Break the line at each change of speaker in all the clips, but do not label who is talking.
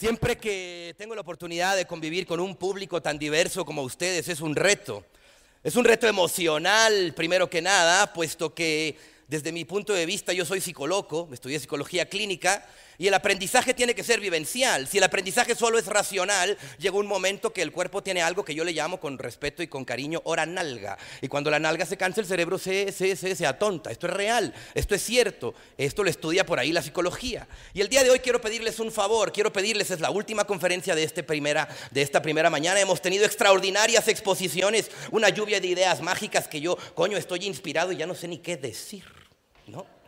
Siempre que tengo la oportunidad de convivir con un público tan diverso como ustedes es un reto. Es un reto emocional, primero que nada, puesto que desde mi punto de vista yo soy psicólogo, estudié psicología clínica y el aprendizaje tiene que ser vivencial. Si el aprendizaje solo es racional, llega un momento que el cuerpo tiene algo que yo le llamo con respeto y con cariño hora nalga. Y cuando la nalga se cansa, el cerebro se, se, se, se atonta. Esto es real, esto es cierto. Esto lo estudia por ahí la psicología. Y el día de hoy quiero pedirles un favor, quiero pedirles, es la última conferencia de, este primera, de esta primera mañana. Hemos tenido extraordinarias exposiciones, una lluvia de ideas mágicas que yo, coño, estoy inspirado y ya no sé ni qué decir. ¿no?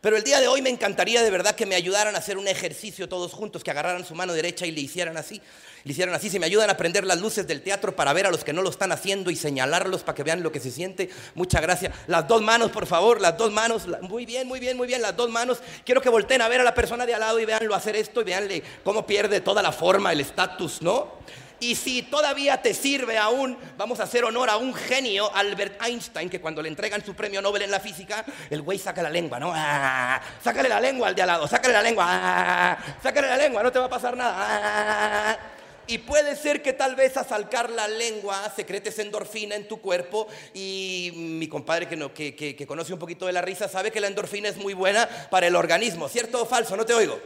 Pero el día de hoy me encantaría de verdad que me ayudaran a hacer un ejercicio todos juntos, que agarraran su mano derecha y le hicieran así. Le hicieran así, si me ayudan a prender las luces del teatro para ver a los que no lo están haciendo y señalarlos para que vean lo que se siente. Muchas gracias. Las dos manos, por favor, las dos manos. Muy bien, muy bien, muy bien, las dos manos. Quiero que volteen a ver a la persona de al lado y veanlo hacer esto y veanle cómo pierde toda la forma, el estatus, ¿no? Y si todavía te sirve aún, vamos a hacer honor a un genio, Albert Einstein, que cuando le entregan su premio Nobel en la física, el güey saca la lengua, ¿no? Ah, sácale la lengua al de al lado, sácale la lengua, ah, sácale la lengua, no te va a pasar nada. Ah. Y puede ser que tal vez a salcar la lengua secretes endorfina en tu cuerpo. Y mi compadre que, no, que, que, que conoce un poquito de la risa sabe que la endorfina es muy buena para el organismo. ¿Cierto o falso? No te oigo.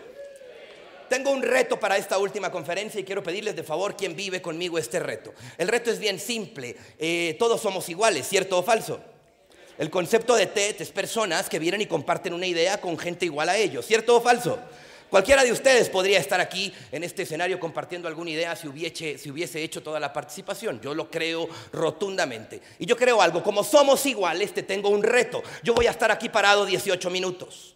Tengo un reto para esta última conferencia y quiero pedirles de favor quien vive conmigo este reto. El reto es bien simple. Eh, todos somos iguales, ¿cierto o falso? El concepto de TED es personas que vienen y comparten una idea con gente igual a ellos, ¿cierto o falso? Cualquiera de ustedes podría estar aquí en este escenario compartiendo alguna idea si hubiese, si hubiese, hecho toda la participación. Yo lo creo rotundamente. Y yo creo algo, como somos iguales, te tengo un reto. Yo voy a estar aquí parado 18 minutos.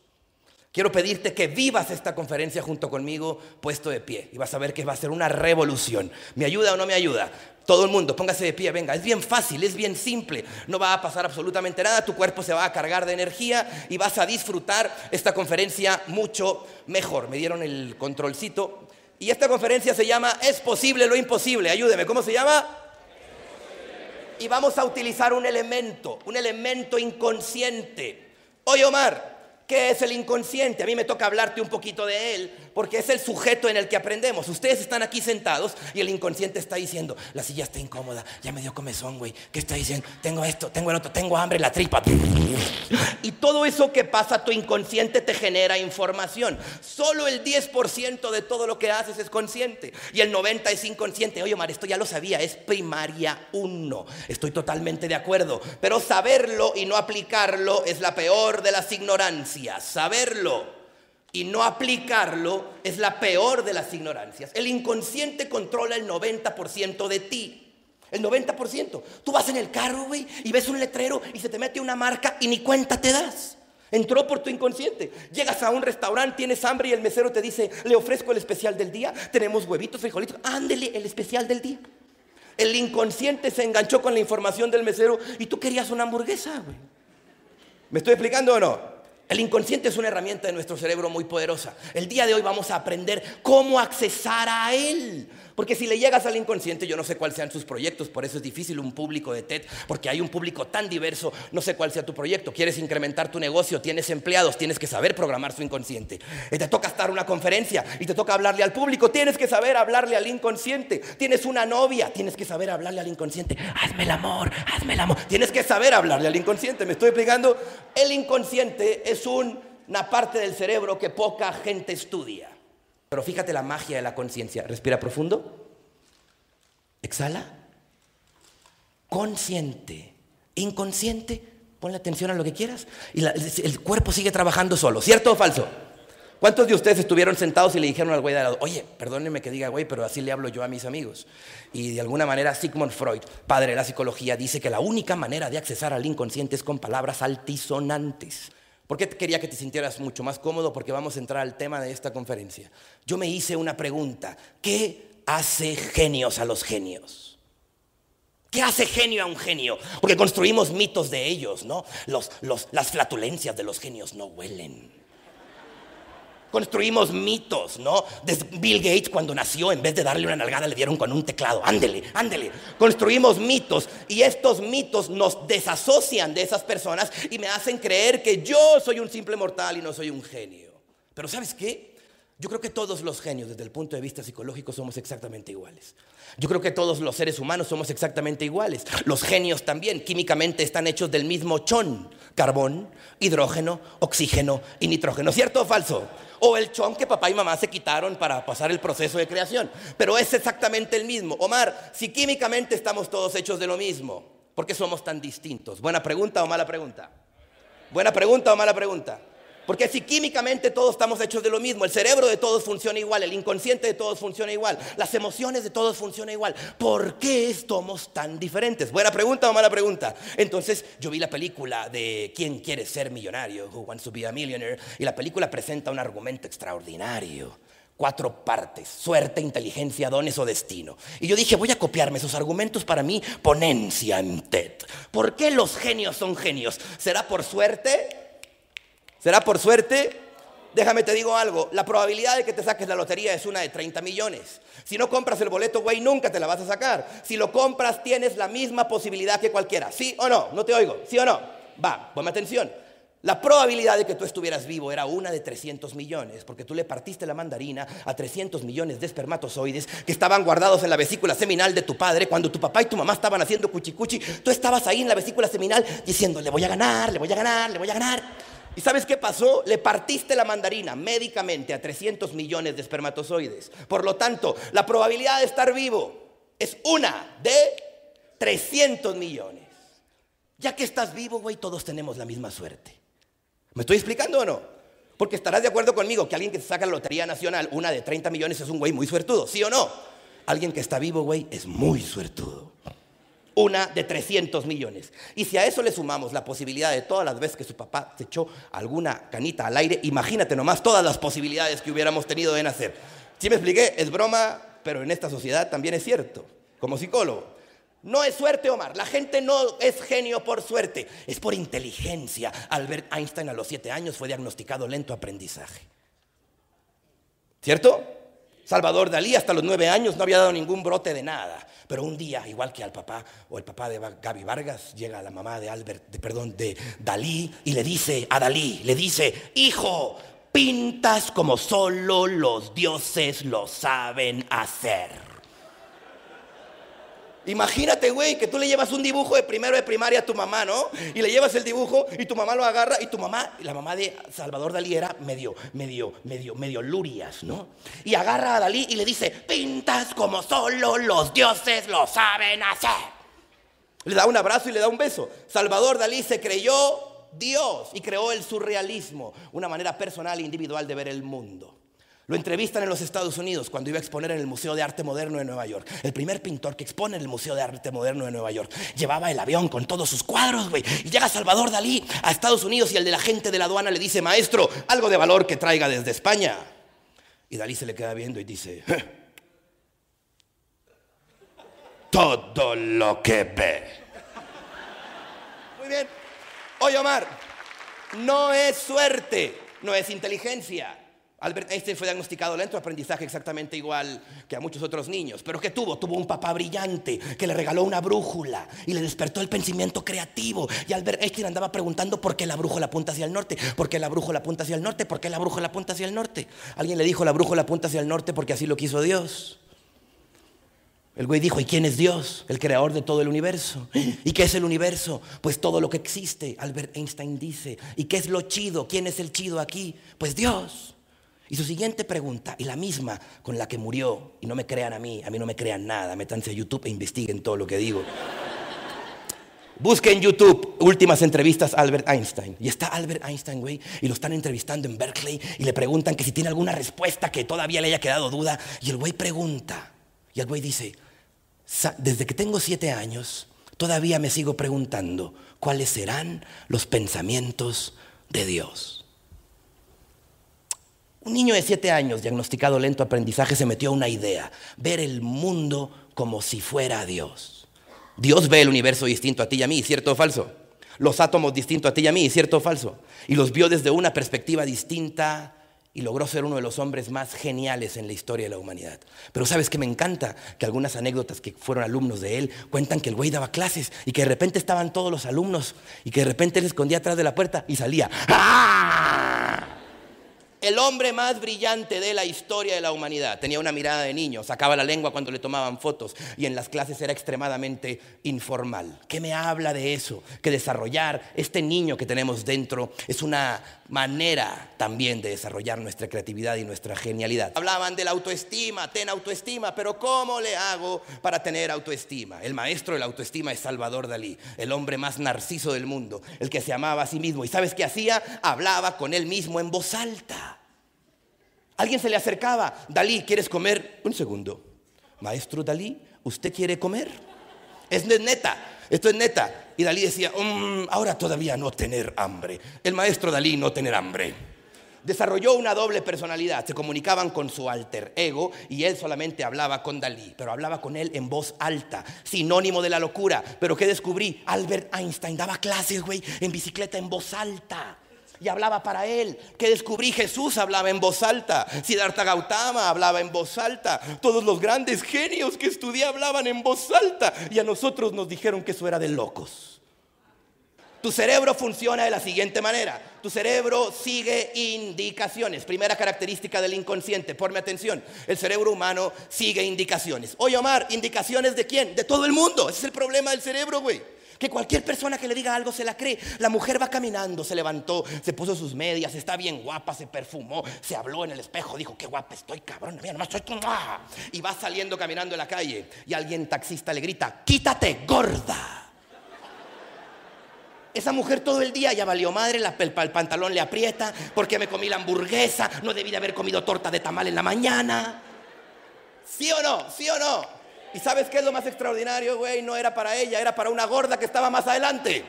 Quiero pedirte que vivas esta conferencia junto conmigo puesto de pie y vas a ver que va a ser una revolución. ¿Me ayuda o no me ayuda? Todo el mundo, póngase de pie, venga. Es bien fácil, es bien simple. No va a pasar absolutamente nada. Tu cuerpo se va a cargar de energía y vas a disfrutar esta conferencia mucho mejor. Me dieron el controlcito. Y esta conferencia se llama Es posible lo imposible. Ayúdeme, ¿cómo se llama? Y vamos a utilizar un elemento, un elemento inconsciente. Oye, Omar, ¿Qué es el inconsciente? A mí me toca hablarte un poquito de él, porque es el sujeto en el que aprendemos. Ustedes están aquí sentados y el inconsciente está diciendo, la silla está incómoda, ya me dio comezón, güey. ¿Qué está diciendo? Tengo esto, tengo el otro, tengo hambre, la tripa. Y todo eso que pasa, tu inconsciente te genera información. Solo el 10% de todo lo que haces es consciente y el 90% es inconsciente. Oye, Omar, esto ya lo sabía, es primaria 1. Estoy totalmente de acuerdo. Pero saberlo y no aplicarlo es la peor de las ignorancias. Saberlo y no aplicarlo es la peor de las ignorancias. El inconsciente controla el 90% de ti. El 90%. Tú vas en el carro, güey, y ves un letrero y se te mete una marca y ni cuenta te das. Entró por tu inconsciente. Llegas a un restaurante, tienes hambre y el mesero te dice, le ofrezco el especial del día. Tenemos huevitos, frijolitos. Ándele, el especial del día. El inconsciente se enganchó con la información del mesero y tú querías una hamburguesa, güey. ¿Me estoy explicando o no? El inconsciente es una herramienta de nuestro cerebro muy poderosa. El día de hoy vamos a aprender cómo accesar a él. Porque si le llegas al inconsciente, yo no sé cuáles sean sus proyectos, por eso es difícil un público de TED, porque hay un público tan diverso, no sé cuál sea tu proyecto. Quieres incrementar tu negocio, tienes empleados, tienes que saber programar su inconsciente. Y te toca estar una conferencia y te toca hablarle al público, tienes que saber hablarle al inconsciente. Tienes una novia, tienes que saber hablarle al inconsciente. Hazme el amor, hazme el amor. Tienes que saber hablarle al inconsciente. ¿Me estoy explicando? El inconsciente es una parte del cerebro que poca gente estudia. Pero fíjate la magia de la conciencia. Respira profundo. Exhala. Consciente. Inconsciente. Ponle atención a lo que quieras. Y el cuerpo sigue trabajando solo. ¿Cierto o falso? ¿Cuántos de ustedes estuvieron sentados y le dijeron al güey de lado, oye, perdóneme que diga güey, pero así le hablo yo a mis amigos? Y de alguna manera Sigmund Freud, padre de la psicología, dice que la única manera de accesar al inconsciente es con palabras altisonantes. ¿Por qué quería que te sintieras mucho más cómodo? Porque vamos a entrar al tema de esta conferencia. Yo me hice una pregunta. ¿Qué hace genios a los genios? ¿Qué hace genio a un genio? Porque construimos mitos de ellos, ¿no? las flatulencias de los genios no huelen. Construimos mitos, ¿no? Bill Gates cuando nació, en vez de darle una nalgada, le dieron con un teclado. Ándele, ándele. Construimos mitos y estos mitos nos desasocian de esas personas y me hacen creer que yo soy un simple mortal y no soy un genio. Pero ¿sabes qué? Yo creo que todos los genios desde el punto de vista psicológico somos exactamente iguales. Yo creo que todos los seres humanos somos exactamente iguales. Los genios también químicamente están hechos del mismo chon, carbón, hidrógeno, oxígeno y nitrógeno. ¿Cierto o falso? O el chon que papá y mamá se quitaron para pasar el proceso de creación. Pero es exactamente el mismo. Omar, si químicamente estamos todos hechos de lo mismo, ¿por qué somos tan distintos? ¿Buena pregunta o mala pregunta? ¿Buena pregunta o mala pregunta? Porque si químicamente todos estamos hechos de lo mismo, el cerebro de todos funciona igual, el inconsciente de todos funciona igual, las emociones de todos funcionan igual, ¿por qué somos tan diferentes? ¿Buena pregunta o mala pregunta? Entonces yo vi la película de ¿Quién quiere ser millonario? Who wants to be a millionaire? Y la película presenta un argumento extraordinario. Cuatro partes, suerte, inteligencia, dones o destino. Y yo dije, voy a copiarme esos argumentos para mi ponencia en TED. ¿Por qué los genios son genios? ¿Será por suerte? ¿Será por suerte? Déjame te digo algo, la probabilidad de que te saques la lotería es una de 30 millones. Si no compras el boleto, güey, nunca te la vas a sacar. Si lo compras, tienes la misma posibilidad que cualquiera. ¿Sí o no? No te oigo. ¿Sí o no? Va, ponme atención. La probabilidad de que tú estuvieras vivo era una de 300 millones, porque tú le partiste la mandarina a 300 millones de espermatozoides que estaban guardados en la vesícula seminal de tu padre cuando tu papá y tu mamá estaban haciendo cuchicuchi. Tú estabas ahí en la vesícula seminal diciendo, le voy a ganar, le voy a ganar, le voy a ganar. ¿Y sabes qué pasó? Le partiste la mandarina médicamente a 300 millones de espermatozoides. Por lo tanto, la probabilidad de estar vivo es una de 300 millones. Ya que estás vivo, güey, todos tenemos la misma suerte. ¿Me estoy explicando o no? Porque estarás de acuerdo conmigo que alguien que se saca la Lotería Nacional, una de 30 millones, es un güey muy suertudo, ¿sí o no? Alguien que está vivo, güey, es muy suertudo una de 300 millones. Y si a eso le sumamos la posibilidad de todas las veces que su papá se echó alguna canita al aire, imagínate nomás todas las posibilidades que hubiéramos tenido de nacer. Si me expliqué? Es broma, pero en esta sociedad también es cierto, como psicólogo. No es suerte, Omar. La gente no es genio por suerte, es por inteligencia. Albert Einstein a los siete años fue diagnosticado lento aprendizaje. ¿Cierto? Salvador Dalí hasta los nueve años no había dado ningún brote de nada. Pero un día, igual que al papá o el papá de Gaby Vargas, llega la mamá de Albert, de, perdón, de Dalí y le dice a Dalí, le dice, hijo, pintas como solo los dioses lo saben hacer. Imagínate, güey, que tú le llevas un dibujo de primero de primaria a tu mamá, ¿no? Y le llevas el dibujo y tu mamá lo agarra y tu mamá, la mamá de Salvador Dalí era medio, medio, medio, medio lurias, ¿no? Y agarra a Dalí y le dice, pintas como solo los dioses lo saben hacer. Le da un abrazo y le da un beso. Salvador Dalí se creyó Dios y creó el surrealismo, una manera personal e individual de ver el mundo. Lo entrevistan en los Estados Unidos cuando iba a exponer en el Museo de Arte Moderno de Nueva York. El primer pintor que expone en el Museo de Arte Moderno de Nueva York. Llevaba el avión con todos sus cuadros, güey. Y llega Salvador Dalí a Estados Unidos y el de la gente de la aduana le dice, maestro, algo de valor que traiga desde España. Y Dalí se le queda viendo y dice, todo lo que ve. Muy bien. Oye, Omar, no es suerte, no es inteligencia Albert Einstein fue diagnosticado lento aprendizaje exactamente igual que a muchos otros niños. Pero ¿qué tuvo? Tuvo un papá brillante que le regaló una brújula y le despertó el pensamiento creativo. Y Albert Einstein andaba preguntando por qué la brújula apunta hacia el norte, por qué la brújula apunta hacia el norte, por qué la brújula apunta hacia el norte. Alguien le dijo la brújula apunta hacia el norte porque así lo quiso Dios. El güey dijo, ¿y quién es Dios? El creador de todo el universo. ¿Y qué es el universo? Pues todo lo que existe. Albert Einstein dice, ¿y qué es lo chido? ¿Quién es el chido aquí? Pues Dios. Y su siguiente pregunta, y la misma con la que murió, y no me crean a mí, a mí no me crean nada, métanse a YouTube e investiguen todo lo que digo. Busquen en YouTube últimas entrevistas a Albert Einstein. Y está Albert Einstein, güey, y lo están entrevistando en Berkeley y le preguntan que si tiene alguna respuesta que todavía le haya quedado duda. Y el güey pregunta, y el güey dice, desde que tengo siete años, todavía me sigo preguntando cuáles serán los pensamientos de Dios. Un niño de siete años, diagnosticado lento aprendizaje, se metió a una idea, ver el mundo como si fuera Dios. Dios ve el universo distinto a ti y a mí, ¿cierto o falso? Los átomos distintos a ti y a mí, ¿cierto o falso? Y los vio desde una perspectiva distinta y logró ser uno de los hombres más geniales en la historia de la humanidad. Pero sabes que me encanta que algunas anécdotas que fueron alumnos de él cuentan que el güey daba clases y que de repente estaban todos los alumnos y que de repente él escondía atrás de la puerta y salía. ¡Ah! El hombre más brillante de la historia de la humanidad. Tenía una mirada de niño, sacaba la lengua cuando le tomaban fotos y en las clases era extremadamente informal. ¿Qué me habla de eso? Que desarrollar este niño que tenemos dentro es una manera también de desarrollar nuestra creatividad y nuestra genialidad. Hablaban de la autoestima, ten autoestima, pero ¿cómo le hago para tener autoestima? El maestro de la autoestima es Salvador Dalí, el hombre más narciso del mundo, el que se amaba a sí mismo. ¿Y sabes qué hacía? Hablaba con él mismo en voz alta. Alguien se le acercaba, Dalí, ¿quieres comer? Un segundo. Maestro Dalí, ¿usted quiere comer? Es neta, esto es neta. Y Dalí decía, mm, ahora todavía no tener hambre. El maestro Dalí no tener hambre. Desarrolló una doble personalidad. Se comunicaban con su alter ego y él solamente hablaba con Dalí, pero hablaba con él en voz alta, sinónimo de la locura. Pero ¿qué descubrí? Albert Einstein daba clases, güey, en bicicleta en voz alta y hablaba para él. Que descubrí Jesús hablaba en voz alta. Siddhartha Gautama hablaba en voz alta. Todos los grandes genios que estudié hablaban en voz alta. Y a nosotros nos dijeron que eso era de locos. Tu cerebro funciona de la siguiente manera. Tu cerebro sigue indicaciones. Primera característica del inconsciente. Ponme atención. El cerebro humano sigue indicaciones. Oye, Omar, ¿indicaciones de quién? De todo el mundo. Ese es el problema del cerebro, güey. Que cualquier persona que le diga algo se la cree. La mujer va caminando, se levantó, se puso sus medias, está bien guapa, se perfumó, se habló en el espejo, dijo, qué guapa estoy, cabrón, mira, nomás estoy... Y va saliendo caminando en la calle y alguien taxista le grita, quítate, gorda. Esa mujer todo el día ya valió madre, el, el pantalón le aprieta, porque me comí la hamburguesa, no debí de haber comido torta de tamal en la mañana. ¿Sí o no? ¿Sí o no? ¿Y sabes qué es lo más extraordinario, güey? No era para ella, era para una gorda que estaba más adelante.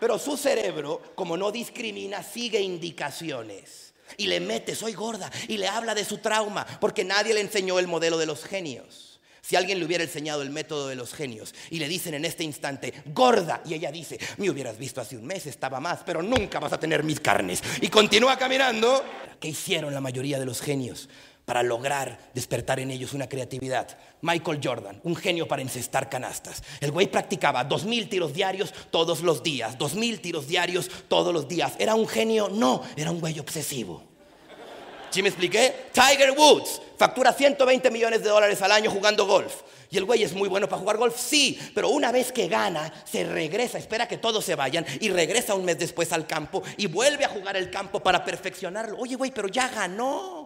Pero su cerebro, como no discrimina, sigue indicaciones. Y le mete, soy gorda, y le habla de su trauma, porque nadie le enseñó el modelo de los genios. Si alguien le hubiera enseñado el método de los genios y le dicen en este instante, gorda, y ella dice, me hubieras visto hace un mes, estaba más, pero nunca vas a tener mis carnes. Y continúa caminando. ¿Qué hicieron la mayoría de los genios? Para lograr despertar en ellos una creatividad. Michael Jordan, un genio para encestar canastas. El güey practicaba dos mil tiros diarios todos los días, dos mil tiros diarios todos los días. ¿Era un genio? No, era un güey obsesivo. ¿Sí me expliqué? Tiger Woods factura 120 millones de dólares al año jugando golf. Y el güey es muy bueno para jugar golf, sí, pero una vez que gana, se regresa, espera que todos se vayan y regresa un mes después al campo y vuelve a jugar el campo para perfeccionarlo. Oye, güey, pero ya ganó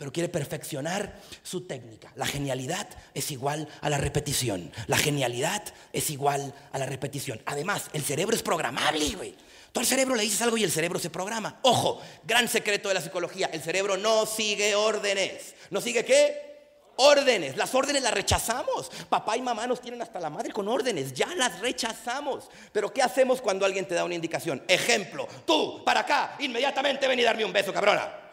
pero quiere perfeccionar su técnica. La genialidad es igual a la repetición. La genialidad es igual a la repetición. Además, el cerebro es programable, güey. Tú al cerebro le dices algo y el cerebro se programa. Ojo, gran secreto de la psicología. El cerebro no sigue órdenes. ¿No sigue qué? Órdenes. Las órdenes las rechazamos. Papá y mamá nos tienen hasta la madre con órdenes. Ya las rechazamos. Pero ¿qué hacemos cuando alguien te da una indicación? Ejemplo, tú, para acá, inmediatamente ven y darme un beso, cabrona.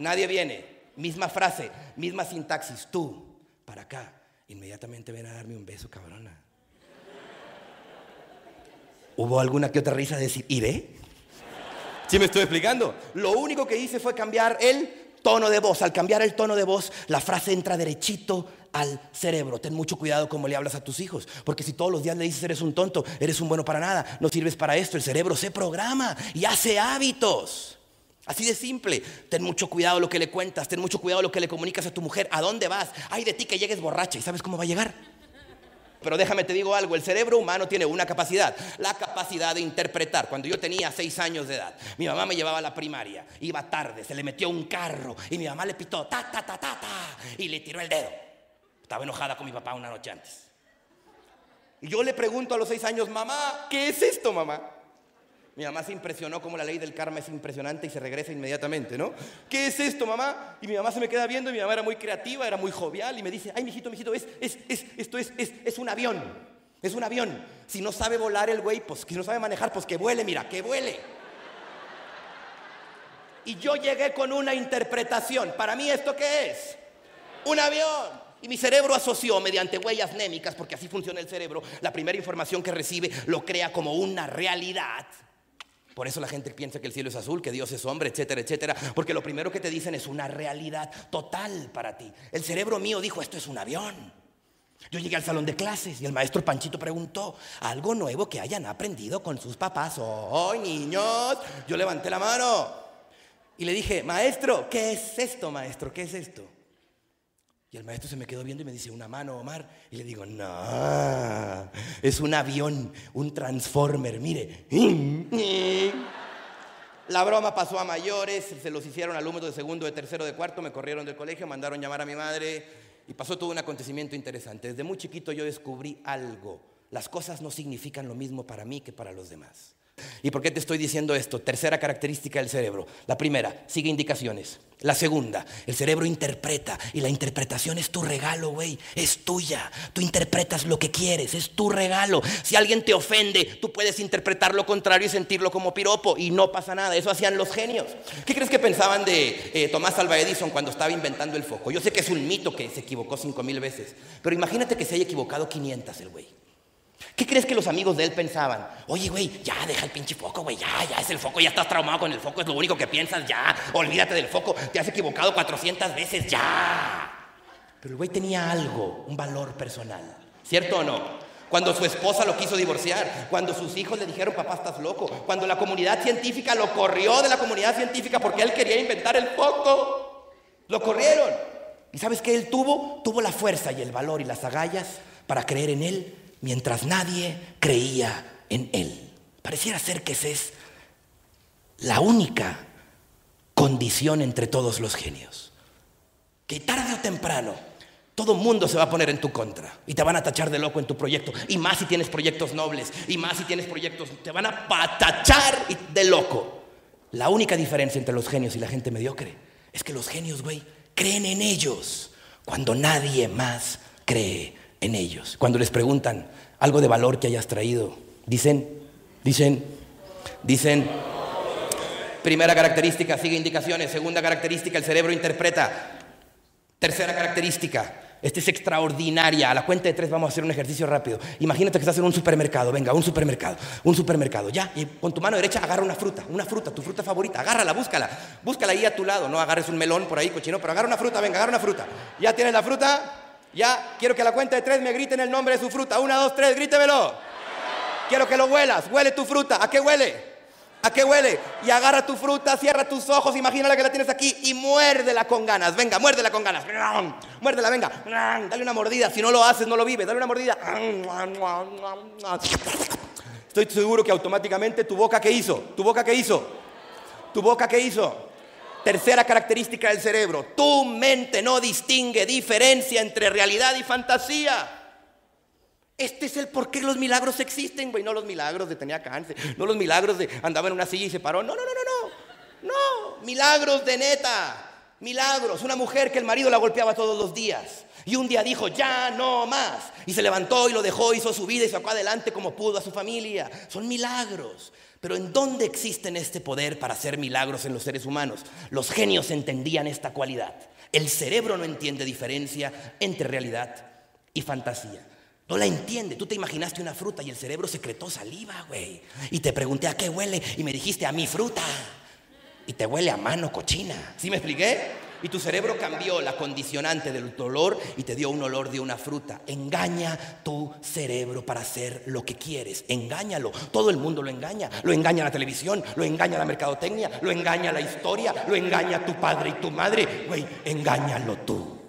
Nadie viene. Misma frase, misma sintaxis. Tú, para acá. Inmediatamente ven a darme un beso, cabrona. ¿Hubo alguna que otra risa de decir, ¿y ve? ¿Sí me estoy explicando? Lo único que hice fue cambiar el tono de voz. Al cambiar el tono de voz, la frase entra derechito al cerebro. Ten mucho cuidado como le hablas a tus hijos, porque si todos los días le dices eres un tonto, eres un bueno para nada, no sirves para esto, el cerebro se programa y hace hábitos. Así de simple. Ten mucho cuidado lo que le cuentas, ten mucho cuidado lo que le comunicas a tu mujer. ¿A dónde vas? Ay de ti que llegues borracha y sabes cómo va a llegar. Pero déjame te digo algo, el cerebro humano tiene una capacidad, la capacidad de interpretar. Cuando yo tenía seis años de edad, mi mamá me llevaba a la primaria, iba tarde, se le metió un carro y mi mamá le pitó ta ta ta ta ta y le tiró el dedo. Estaba enojada con mi papá una noche antes. Yo le pregunto a los seis años, mamá, ¿qué es esto, mamá? Mi mamá se impresionó como la ley del karma es impresionante y se regresa inmediatamente, ¿no? ¿Qué es esto, mamá? Y mi mamá se me queda viendo y mi mamá era muy creativa, era muy jovial y me dice, ay, mijito, mijito, es, es, es, esto es, es, es un avión, es un avión. Si no sabe volar el güey, pues si no sabe manejar, pues que vuele, mira, que vuele. Y yo llegué con una interpretación. Para mí, ¿esto qué es? Un avión. Y mi cerebro asoció mediante huellas némicas, porque así funciona el cerebro, la primera información que recibe lo crea como una realidad. Por eso la gente piensa que el cielo es azul, que Dios es hombre, etcétera, etcétera. Porque lo primero que te dicen es una realidad total para ti. El cerebro mío dijo, esto es un avión. Yo llegué al salón de clases y el maestro Panchito preguntó, ¿algo nuevo que hayan aprendido con sus papás? ¡Oh, niños! Yo levanté la mano. Y le dije, maestro, ¿qué es esto, maestro? ¿Qué es esto? Y el maestro se me quedó viendo y me dice, una mano, Omar. Y le digo, no, es un avión, un transformer, mire. La broma pasó a mayores, se los hicieron alumnos de segundo, de tercero, de cuarto, me corrieron del colegio, mandaron llamar a mi madre y pasó todo un acontecimiento interesante. Desde muy chiquito yo descubrí algo. Las cosas no significan lo mismo para mí que para los demás. ¿Y por qué te estoy diciendo esto? Tercera característica del cerebro. La primera, sigue indicaciones. La segunda, el cerebro interpreta y la interpretación es tu regalo, güey. Es tuya. Tú interpretas lo que quieres, es tu regalo. Si alguien te ofende, tú puedes interpretar lo contrario y sentirlo como piropo y no pasa nada. Eso hacían los genios. ¿Qué crees que pensaban de eh, Tomás Alva Edison cuando estaba inventando el foco? Yo sé que es un mito que se equivocó cinco mil veces, pero imagínate que se haya equivocado 500 el güey. ¿Qué crees que los amigos de él pensaban? Oye, güey, ya deja el pinche foco, güey, ya, ya es el foco, ya estás traumado con el foco, es lo único que piensas, ya, olvídate del foco, te has equivocado 400 veces, ya. Pero el güey tenía algo, un valor personal, ¿cierto o no? Cuando su esposa lo quiso divorciar, cuando sus hijos le dijeron, papá, estás loco, cuando la comunidad científica lo corrió de la comunidad científica porque él quería inventar el foco, lo corrieron. ¿Y sabes qué él tuvo? Tuvo la fuerza y el valor y las agallas para creer en él mientras nadie creía en él. Pareciera ser que esa es la única condición entre todos los genios. Que tarde o temprano todo mundo se va a poner en tu contra y te van a tachar de loco en tu proyecto. Y más si tienes proyectos nobles, y más si tienes proyectos, te van a patachar de loco. La única diferencia entre los genios y la gente mediocre es que los genios, güey, creen en ellos cuando nadie más cree en ellos. Cuando les preguntan algo de valor que hayas traído, dicen, dicen, dicen, primera característica, sigue indicaciones, segunda característica, el cerebro interpreta, tercera característica, esta es extraordinaria. A la cuenta de tres vamos a hacer un ejercicio rápido. Imagínate que estás en un supermercado. Venga, un supermercado. Un supermercado. Ya. Y con tu mano derecha agarra una fruta. Una fruta, tu fruta favorita. Agárrala, búscala. Búscala ahí a tu lado. No agarres un melón por ahí, cochino, pero agarra una fruta. Venga, agarra una fruta. Ya tienes la fruta. Ya, quiero que a la cuenta de tres me griten el nombre de su fruta. Una, dos, tres, grítemelo. Quiero que lo huelas. Huele tu fruta. ¿A qué huele? ¿A qué huele? Y agarra tu fruta, cierra tus ojos, imagínala que la tienes aquí y muérdela con ganas. Venga, muérdela con ganas. Muérdela, venga. Dale una mordida. Si no lo haces, no lo vives. Dale una mordida. Estoy seguro que automáticamente tu boca, ¿qué hizo? ¿Tu boca qué hizo? ¿Tu boca qué hizo? Tercera característica del cerebro, tu mente no distingue diferencia entre realidad y fantasía. Este es el por qué los milagros existen, güey. No los milagros de tenía cáncer, no los milagros de andaba en una silla y se paró. No, no, no, no, no. No, milagros de neta. Milagros. Una mujer que el marido la golpeaba todos los días. Y un día dijo, ya no más. Y se levantó y lo dejó, hizo su vida y sacó adelante como pudo a su familia. Son milagros. Pero ¿en dónde existen este poder para hacer milagros en los seres humanos? Los genios entendían esta cualidad. El cerebro no entiende diferencia entre realidad y fantasía. No la entiende. Tú te imaginaste una fruta y el cerebro secretó saliva, güey. Y te pregunté a qué huele y me dijiste a mi fruta. Y te huele a mano cochina. ¿Sí me expliqué? Y tu cerebro cambió la condicionante del dolor y te dio un olor de una fruta. Engaña tu cerebro para hacer lo que quieres. Engáñalo. Todo el mundo lo engaña. Lo engaña la televisión, lo engaña la mercadotecnia, lo engaña la historia, lo engaña tu padre y tu madre. Güey, engáñalo tú.